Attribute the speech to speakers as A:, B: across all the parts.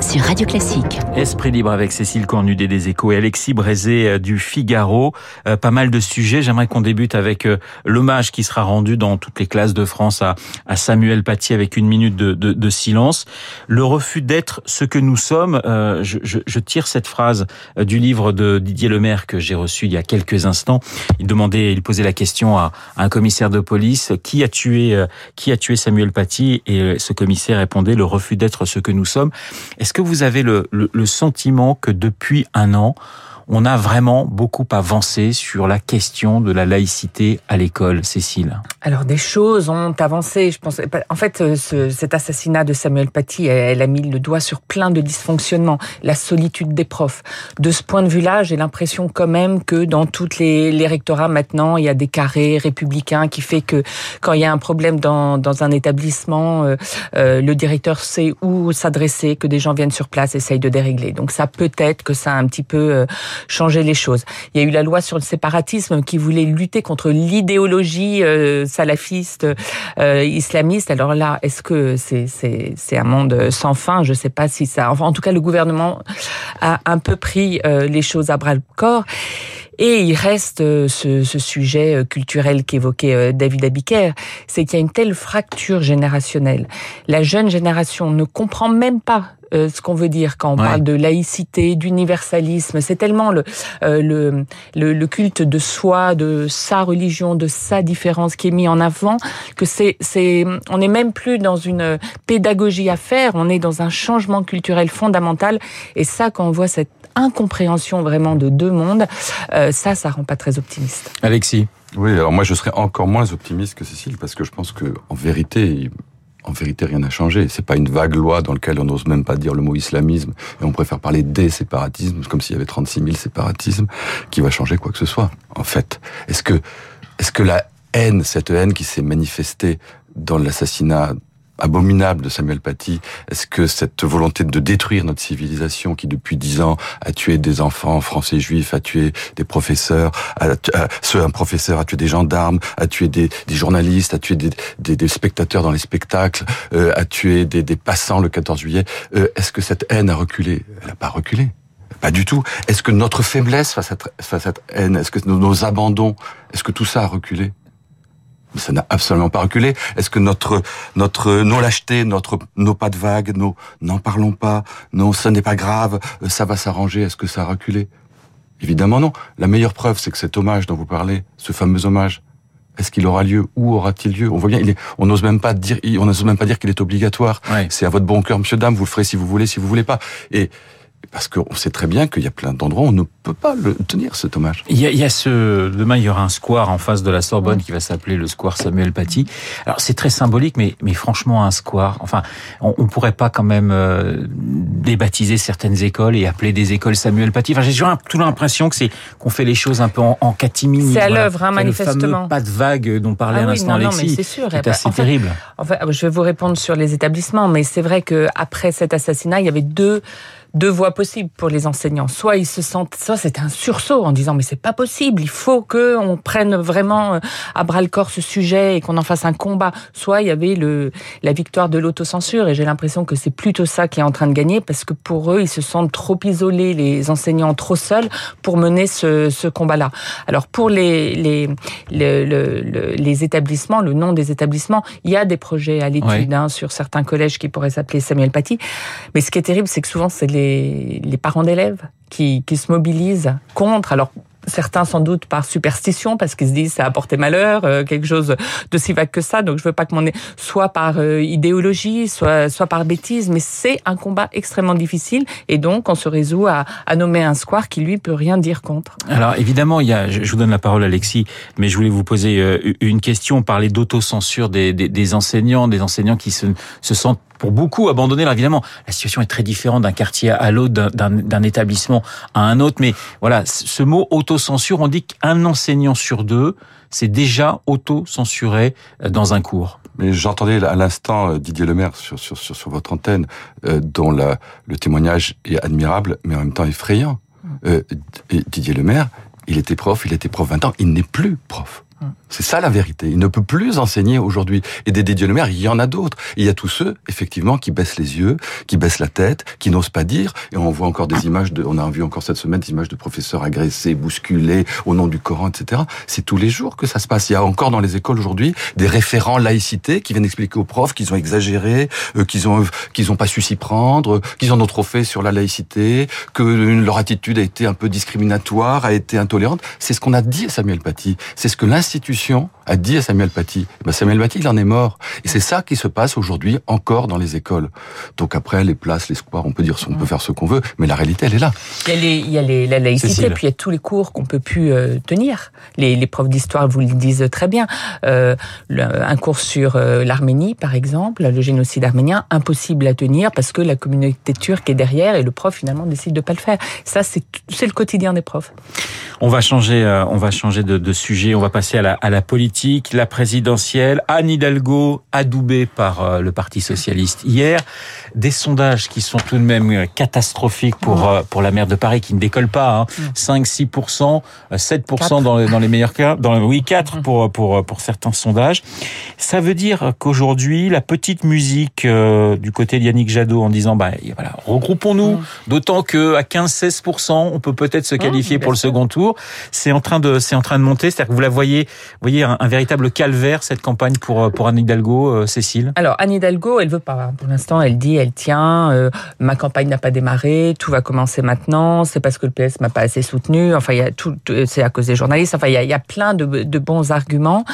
A: sur Radio Classique.
B: Esprit libre avec Cécile Cornudet des Échos et Alexis Brézé euh, du Figaro. Euh, pas mal de sujets. J'aimerais qu'on débute avec euh, l'hommage qui sera rendu dans toutes les classes de France à, Samuel Paty avec une minute de, silence. Le refus d'être ce que nous sommes. Je, tire cette phrase du livre de Didier Lemaire que j'ai reçu il y a quelques instants. Il demandait, il posait la question à, un commissaire de police qui a tué, qui a tué Samuel Paty? Et ce commissaire répondait le refus d'être ce que nous sommes. Que vous avez le sentiment que depuis un an, on a vraiment beaucoup avancé sur la question de la laïcité à l'école, Cécile
C: Alors des choses ont avancé. Je pense. En fait, euh, ce, cet assassinat de Samuel Paty, elle a mis le doigt sur plein de dysfonctionnements, la solitude des profs. De ce point de vue-là, j'ai l'impression quand même que dans toutes les, les, rectorats maintenant, il y a des carrés républicains qui fait que quand il y a un problème dans, un établissement, euh, euh, le directeur sait où s'adresser, que des gens viennent sur place, essayent de dérégler. Donc ça peut-être que ça a un petit peu changer les choses. Il y a eu la loi sur le séparatisme qui voulait lutter contre l'idéologie euh, salafiste, euh, islamiste. Alors là, est-ce que c'est c'est c'est un monde sans fin? Je sais pas si ça. Enfin, en tout cas, le gouvernement a un peu pris euh, les choses à bras le corps. Et il reste ce, ce sujet culturel qu'évoquait David Abiker, c'est qu'il y a une telle fracture générationnelle. La jeune génération ne comprend même pas euh, ce qu'on veut dire quand on ouais. parle de laïcité, d'universalisme. C'est tellement le, euh, le, le, le, culte de soi, de sa religion, de sa différence qui est mis en avant que c'est, c'est, on n'est même plus dans une pédagogie à faire, on est dans un changement culturel fondamental. Et ça, quand on voit cette incompréhension vraiment de deux mondes, euh, ça, ça rend pas très optimiste.
B: Alexis.
D: Oui, alors moi je serais encore moins optimiste que Cécile parce que je pense que en vérité, en vérité, rien n'a changé. C'est pas une vague loi dans laquelle on n'ose même pas dire le mot islamisme et on préfère parler des séparatismes, comme s'il y avait 36 000 séparatismes, qui va changer quoi que ce soit. En fait, est-ce que, est-ce que la haine, cette haine qui s'est manifestée dans l'assassinat abominable de Samuel Paty Est-ce que cette volonté de détruire notre civilisation qui depuis dix ans a tué des enfants français juifs, a tué des professeurs, a, a, un professeur a tué des gendarmes, a tué des, journalistes, a tué des, spectateurs dans les spectacles, euh, a tué des, passants le 14 juillet euh, Est-ce que cette haine a reculé? Elle n'a pas reculé. Pas du tout. Est-ce que notre faiblesse face à, cette haine, est-ce que nos abandons, est-ce que tout ça a reculé? Ça n'a absolument pas reculé. Est-ce que notre notre nos lâchetés, notre nos pas de vague, nos n'en parlons pas, non, ça n'est pas grave, ça va s'arranger. Est-ce que ça a reculé? Évidemment non. La meilleure preuve, c'est que cet hommage dont vous parlez, ce fameux hommage, est-ce qu'il aura lieu? Où aura-t-il lieu? On voit bien, il est, on n'ose même pas dire, on n'ose même pas dire qu'il est obligatoire.
B: Ouais.
D: C'est à votre bon cœur, monsieur dame. Vous le ferez si vous voulez, si vous voulez pas. Et parce qu'on sait très bien qu'il y a plein d'endroits où on ne peut pas le tenir cet hommage.
B: Il y, a, il y a ce demain il y aura un square en face de la Sorbonne qui va s'appeler le square Samuel Paty. Alors c'est très symbolique, mais mais franchement un square. Enfin, on, on pourrait pas quand même euh, débaptiser certaines écoles et appeler des écoles Samuel Paty. Enfin, j'ai toujours tout l'impression que c'est qu'on fait les choses un peu en, en catimini.
C: C'est à voilà. l'œuvre, hein, manifestement.
B: Le fameux pas de vague dont parlait
C: ah
B: à l'instant
C: oui,
B: Alexis.
C: C'est sûr.
B: C'est assez terrible.
C: Enfin, je vais vous répondre sur les établissements, mais c'est vrai que après cet assassinat, il y avait deux deux voies possibles pour les enseignants. Soit ils se sentent, ça c'était un sursaut en disant mais c'est pas possible, il faut que on prenne vraiment euh, à bras le corps ce sujet et qu'on en fasse un combat. Soit il y avait le la victoire de l'autocensure et j'ai l'impression que c'est plutôt ça qui est en train de gagner parce que pour eux ils se sentent trop isolés, les enseignants trop seuls pour mener ce, ce combat-là. Alors pour les les les, les les établissements, le nom des établissements, il y a des projets à l'étude ouais. hein, sur certains collèges qui pourraient s'appeler Samuel Paty. Mais ce qui est terrible, c'est que souvent c'est les les, parents d'élèves qui, qui se mobilisent contre. Alors certains sans doute par superstition parce qu'ils se disent ça a apporté malheur euh, quelque chose de si vague que ça. Donc je veux pas que mon soit par euh, idéologie soit soit par bêtise mais c'est un combat extrêmement difficile. Et donc on se résout à, nommer un square qui lui peut rien dire contre.
B: Alors évidemment il y a je vous donne la parole Alexis mais je voulais vous poser euh, une question. Parler d'autocensure des, des, des enseignants des enseignants qui se, se sentent pour beaucoup abandonner. Alors évidemment, la situation est très différente d'un quartier à l'autre, d'un établissement à un autre. Mais voilà, ce mot autocensure, on dit qu'un enseignant sur deux c'est déjà auto-censuré dans un cours.
D: Mais j'entendais à l'instant Didier Lemaire sur, sur, sur, sur votre antenne, euh, dont la, le témoignage est admirable, mais en même temps effrayant. Euh, Didier Lemaire, il était prof, il était prof 20 ans, il n'est plus prof. C'est ça la vérité. Il ne peut plus enseigner aujourd'hui. Et des Lemaire, il y en a d'autres. Il y a tous ceux, effectivement, qui baissent les yeux, qui baissent la tête, qui n'osent pas dire. Et on voit encore des images de, on a vu encore cette semaine des images de professeurs agressés, bousculés au nom du Coran, etc. C'est tous les jours que ça se passe. Il y a encore dans les écoles aujourd'hui des référents laïcité qui viennent expliquer aux profs qu'ils ont exagéré, euh, qu'ils ont qu'ils ont pas su s'y prendre, qu'ils en ont trop fait sur la laïcité, que leur attitude a été un peu discriminatoire, a été intolérante. C'est ce qu'on a dit à Samuel Paty. C'est ce que l'institution a dit à Samuel Paty. Eh ben Samuel Paty, il en est mort. Et c'est ça qui se passe aujourd'hui encore dans les écoles. Donc après, les places, l'espoir, on peut dire, on peut faire ce qu'on veut, mais la réalité, elle est là.
C: Il y a, les, il y a les, la laïcité, puis il y a tous les cours qu'on peut plus euh, tenir. Les, les, profs d'histoire vous le disent très bien. Euh, le, un cours sur euh, l'Arménie, par exemple, le génocide arménien, impossible à tenir parce que la communauté turque est derrière et le prof finalement décide de pas le faire. Ça, c'est le quotidien des profs.
B: On va changer, euh, on va changer de, de, sujet. On va passer à la, à la politique, la présidentielle. Anne Hidalgo adoubée par euh, le Parti socialiste hier. Des sondages qui sont tout de même euh, catastrophiques pour pour la maire de Paris qui ne décolle pas. Hein. 5, 6% 7 dans les, dans les meilleurs cas. Dans oui 4 pour pour pour certains sondages. Ça veut dire qu'aujourd'hui la petite musique du côté de Yannick Jadot en disant bah voilà regroupons-nous. D'autant que à 15-16 on peut peut-être se qualifier pour le second tour c'est en train de, c'est en train de monter. C'est-à-dire que vous la voyez, voyez un, véritable calvaire cette campagne pour euh, pour Anne Hidalgo, euh, Cécile?
C: Alors Anne Hidalgo, elle veut pas. Pour l'instant, elle dit, elle tient. Euh, ma campagne n'a pas démarré. Tout va commencer maintenant. C'est parce que le PS m'a pas assez soutenu. Enfin, il y a tout. C'est à cause des journalistes. Enfin, il y a, y a plein de, de bons arguments.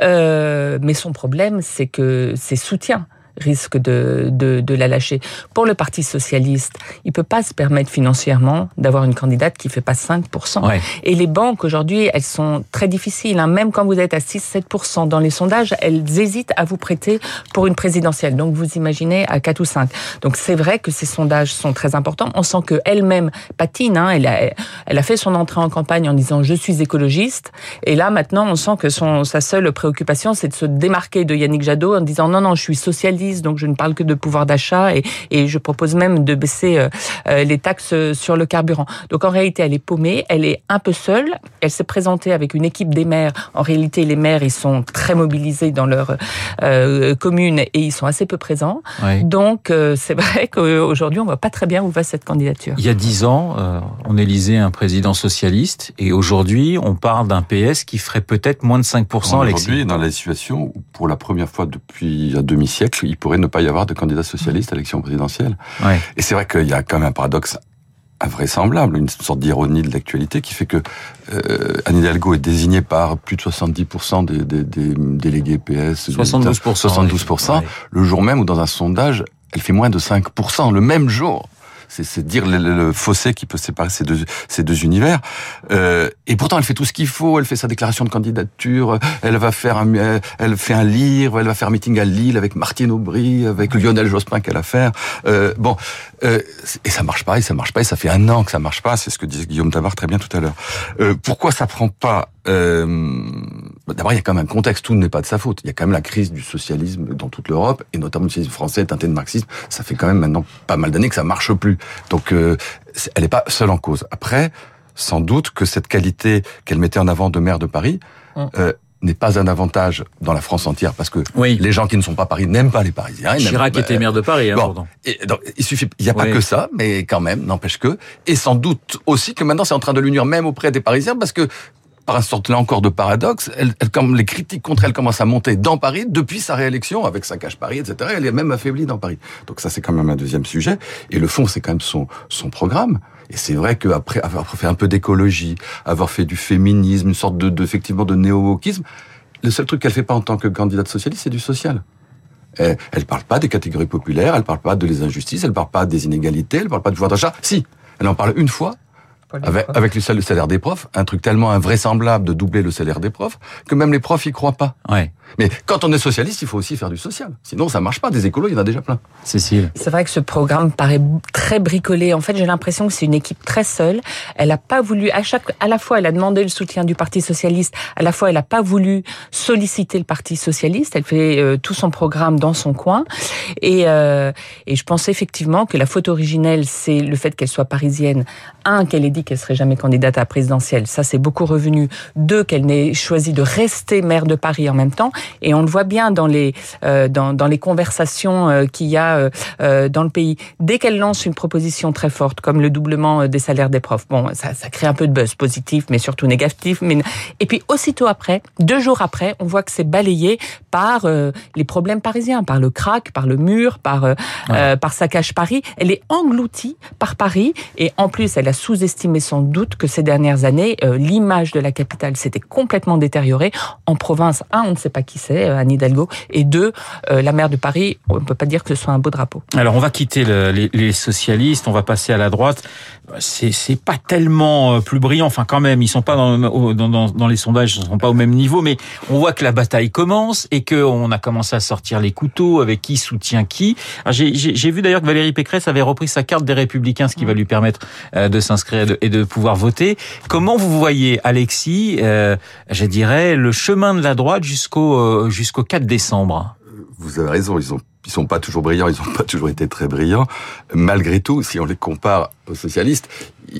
C: mais son problème, c'est que ses soutiens risque de, de, de, la lâcher. Pour le Parti socialiste, il peut pas se permettre financièrement d'avoir une candidate qui fait pas 5%. Ouais. Et les banques aujourd'hui, elles sont très difficiles. Hein. Même quand vous êtes à 6-7% dans les sondages, elles hésitent à vous prêter pour une présidentielle. Donc vous imaginez à 4 ou 5. Donc c'est vrai que ces sondages sont très importants. On sent que elle-même patine. Hein. Elle, a, elle a fait son entrée en campagne en disant je suis écologiste. Et là maintenant, on sent que son, sa seule préoccupation, c'est de se démarquer de Yannick Jadot en disant non non, je suis socialiste donc je ne parle que de pouvoir d'achat et, et, je propose même de baisser euh, euh, les taxes sur le carburant. Donc en réalité, elle est paumée, elle est un peu seule. Elle s'est présentée avec une équipe des maires. En réalité, les maires, ils sont très mobilisés dans leur euh, commune et ils sont assez peu présents. Oui. Donc euh, c'est vrai qu'aujourd'hui, on voit pas très bien où va cette candidature.
B: Il y a dix ans, euh, on élisait un président socialiste et aujourd'hui, on parle d'un PS qui ferait peut-être moins de 5%
D: à Aujourd'hui, dans la situation où, pour la première fois depuis un demi-siècle, il pourrait ne pas y avoir de candidat socialiste à l'élection présidentielle. Ouais. Et c'est vrai qu'il y a quand même un paradoxe invraisemblable, une sorte d'ironie de l'actualité qui fait que euh, Anne Hidalgo est désignée par plus de 70% des, des, des, délégués PS.
B: 72%.
D: 72%. Ouais. Le jour même où dans un sondage, elle fait moins de 5%, le même jour c'est dire le, le, fossé qui peut séparer ces deux, ces deux univers. Euh, et pourtant, elle fait tout ce qu'il faut. Elle fait sa déclaration de candidature. Elle va faire un, elle fait un livre. Elle va faire un meeting à Lille avec Martine Aubry, avec Lionel Jospin qu'elle a fait. Euh, bon, euh, et ça marche pas, et ça marche pas, et ça fait un an que ça marche pas. C'est ce que disait Guillaume Tabar très bien tout à l'heure. Euh, pourquoi ça prend pas euh, D'abord, il y a quand même un contexte, tout n'est pas de sa faute. Il y a quand même la crise du socialisme dans toute l'Europe, et notamment le socialisme français teinté de marxisme. Ça fait quand même maintenant pas mal d'années que ça marche plus. Donc, euh, elle n'est pas seule en cause. Après, sans doute que cette qualité qu'elle mettait en avant de maire de Paris, hum. euh, n'est pas un avantage dans la France entière parce que oui. les gens qui ne sont pas Paris n'aiment pas les Parisiens.
B: Chirac
D: bah,
B: était maire de Paris, hein,
D: bon, et donc, il suffit, il n'y a pas que ça, mais quand même, n'empêche que, et sans doute aussi que maintenant c'est en train de l'unir même auprès des Parisiens parce que par un sorte là encore de paradoxe, elle, comme les critiques contre elle commencent à monter dans Paris depuis sa réélection avec sa cache Paris, etc. Elle est même affaiblie dans Paris. Donc ça c'est quand même un deuxième sujet. Et le fond c'est quand même son son programme. Et c'est vrai qu'après avoir fait un peu d'écologie, avoir fait du féminisme, une sorte de, de effectivement de néo-wokisme, le seul truc qu'elle fait pas en tant que candidate socialiste, c'est du social. Elle, elle parle pas des catégories populaires, elle parle pas de les injustices, elle parle pas des inégalités, elle parle pas du pouvoir d'achat. Si, elle en parle une fois, avec, avec, le salaire des profs, un truc tellement invraisemblable de doubler le salaire des profs que même les profs y croient pas.
B: Ouais.
D: Mais quand on est socialiste, il faut aussi faire du social. Sinon, ça marche pas. Des écolos, il y en a déjà plein.
B: Cécile.
C: C'est vrai que ce programme paraît très bricolé. En fait, j'ai l'impression que c'est une équipe très seule. Elle a pas voulu, à chaque, à la fois, elle a demandé le soutien du Parti socialiste. À la fois, elle a pas voulu solliciter le Parti socialiste. Elle fait euh, tout son programme dans son coin. Et, euh, et je pense effectivement que la faute originelle, c'est le fait qu'elle soit parisienne. Un, qu'elle est dit qu'elle serait jamais candidate à la présidentielle. Ça, c'est beaucoup revenu. Deux, qu'elle n'ait choisi de rester maire de Paris en même temps. Et on le voit bien dans les euh, dans, dans les conversations euh, qu'il y a euh, euh, dans le pays. Dès qu'elle lance une proposition très forte, comme le doublement des salaires des profs, bon, ça, ça crée un peu de buzz positif, mais surtout négatif. Mais et puis aussitôt après, deux jours après, on voit que c'est balayé par les problèmes parisiens, par le crack, par le mur, par ouais. par saccage Paris. Elle est engloutie par Paris et en plus, elle a sous-estimé sans doute que ces dernières années, l'image de la capitale s'était complètement détériorée. En province, un, on ne sait pas qui c'est, Anne Hidalgo, et deux, la maire de Paris, on ne peut pas dire que ce soit un beau drapeau.
B: Alors on va quitter le, les, socialistes, on va passer à la droite. C'est pas tellement plus brillant, enfin quand même, ils sont pas dans, dans, les sondages, ils sont pas au même niveau, mais on voit que la bataille commence et que on a commencé à sortir les couteaux avec qui soutient qui. J'ai vu d'ailleurs que Valérie Pécresse avait repris sa carte des Républicains, ce qui va lui permettre de s'inscrire et de pouvoir voter. Comment vous voyez, Alexis, euh, je dirais, le chemin de la droite jusqu'au jusqu'au 4 décembre?
D: Vous avez raison, ils ont ils sont pas toujours brillants, ils n'ont pas toujours été très brillants. Malgré tout, si on les compare aux socialistes,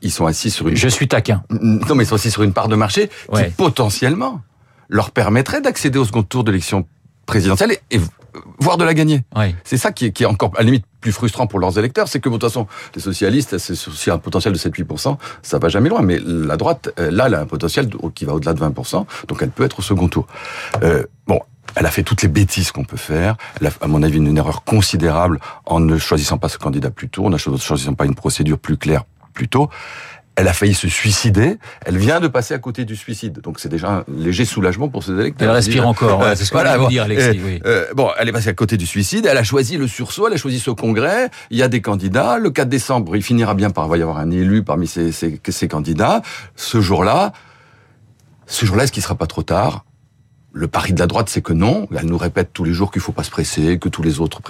D: ils sont assis sur une...
B: Je suis taquin.
D: Non, mais ils sont assis sur une part de marché ouais. qui potentiellement leur permettrait d'accéder au second tour de l'élection présidentielle et, et voire de la gagner.
B: Ouais.
D: C'est ça qui est, qui est encore à la limite plus frustrant pour leurs électeurs, c'est que de toute façon, les socialistes, c'est aussi un potentiel de 7-8%, ça va jamais loin. Mais la droite, là, elle a un potentiel qui va au-delà de 20%, donc elle peut être au second tour. Euh, bon, elle a fait toutes les bêtises qu'on peut faire. Elle a, à mon avis, une, une erreur considérable en ne choisissant pas ce candidat plus tôt, en ne choisissant pas une procédure plus claire plus tôt. Elle a failli se suicider. Elle vient de passer à côté du suicide. Donc c'est déjà un léger soulagement pour ses électeurs.
B: Elle respire encore. Ouais, c'est ce que voilà, dire, Alexis.
D: Euh,
B: oui.
D: euh, bon, elle est passée à côté du suicide. Elle a choisi le sursaut. Elle a choisi ce congrès. Il y a des candidats. Le 4 décembre, il finira bien par il va y avoir un élu parmi ces, ces, ces candidats. Ce jour-là, ce jour-là, est-ce qu'il sera pas trop tard? Le pari de la droite, c'est que non. Elle nous répète tous les jours qu'il faut pas se presser, que tous les autres,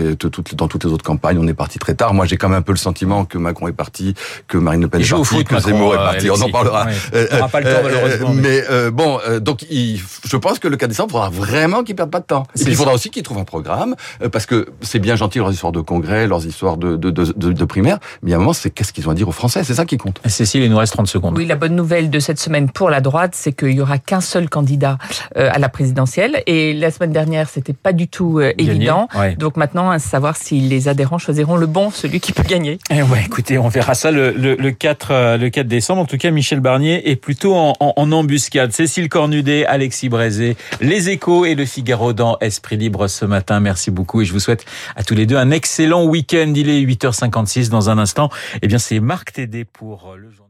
D: dans toutes les autres campagnes, on est parti très tard. Moi, j'ai quand même un peu le sentiment que Macron est parti, que Marine Le Pen
B: il
D: est partie,
B: foot,
D: que
B: Macron,
D: Zemmour est
B: euh,
D: parti.
B: Alexis.
D: on en parlera.
B: Ouais. On n'aura pas le temps, malheureusement.
D: Mais, mais euh, bon, euh, donc, il, je pense que le 4 décembre, il faudra vraiment qu'ils perdent pas de temps. Et puis, il faudra aussi qu'ils trouvent un programme, euh, parce que c'est bien gentil leurs histoires de congrès, leurs histoires de, de, de, de, de primaire, mais à un moment, c'est qu'est-ce qu'ils ont à dire aux Français? C'est ça qui compte.
B: Cécile, il nous reste 30 secondes.
C: Oui, la bonne nouvelle de cette semaine pour la droite, c'est qu'il y aura qu'un seul candidat euh, à la présidentielle. Et la semaine dernière, c'était pas du tout euh, évident.
B: Ouais.
C: Donc maintenant, à savoir si les adhérents choisiront le bon, celui qui peut gagner.
B: Eh ouais, écoutez, on verra ça le, le, le 4 euh, le 4 décembre. En tout cas, Michel Barnier est plutôt en, en, en embuscade. Cécile Cornudet, Alexis Brézé, Les Échos et Le Figaro dans Esprit Libre ce matin. Merci beaucoup et je vous souhaite à tous les deux un excellent week-end. Il est 8h56 dans un instant. Eh bien, c'est Marc Tédé pour le journal.